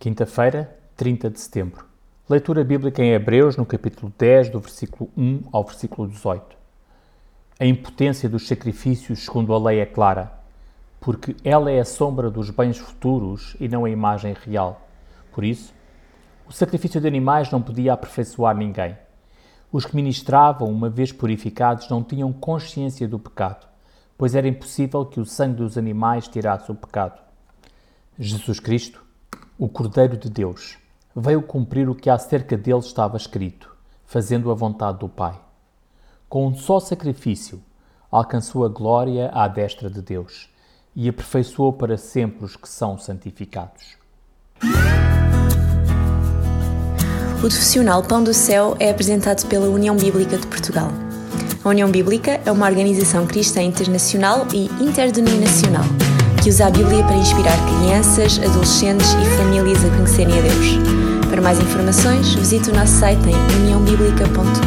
Quinta-feira, 30 de setembro. Leitura bíblica em Hebreus, no capítulo 10, do versículo 1 ao versículo 18. A impotência dos sacrifícios, segundo a lei, é clara, porque ela é a sombra dos bens futuros e não a imagem real. Por isso, o sacrifício de animais não podia aperfeiçoar ninguém. Os que ministravam, uma vez purificados, não tinham consciência do pecado, pois era impossível que o sangue dos animais tirasse o pecado. Jesus Cristo o Cordeiro de Deus, veio cumprir o que acerca dele estava escrito, fazendo a vontade do Pai. Com um só sacrifício, alcançou a glória à destra de Deus e aperfeiçoou para sempre os que são santificados. O profissional Pão do Céu é apresentado pela União Bíblica de Portugal. A União Bíblica é uma organização cristã internacional e interdenominacional que usa a Bíblia para inspirar crianças, adolescentes e famílias a conhecerem a Deus. Para mais informações, visite o nosso site em uniãobíblica.com.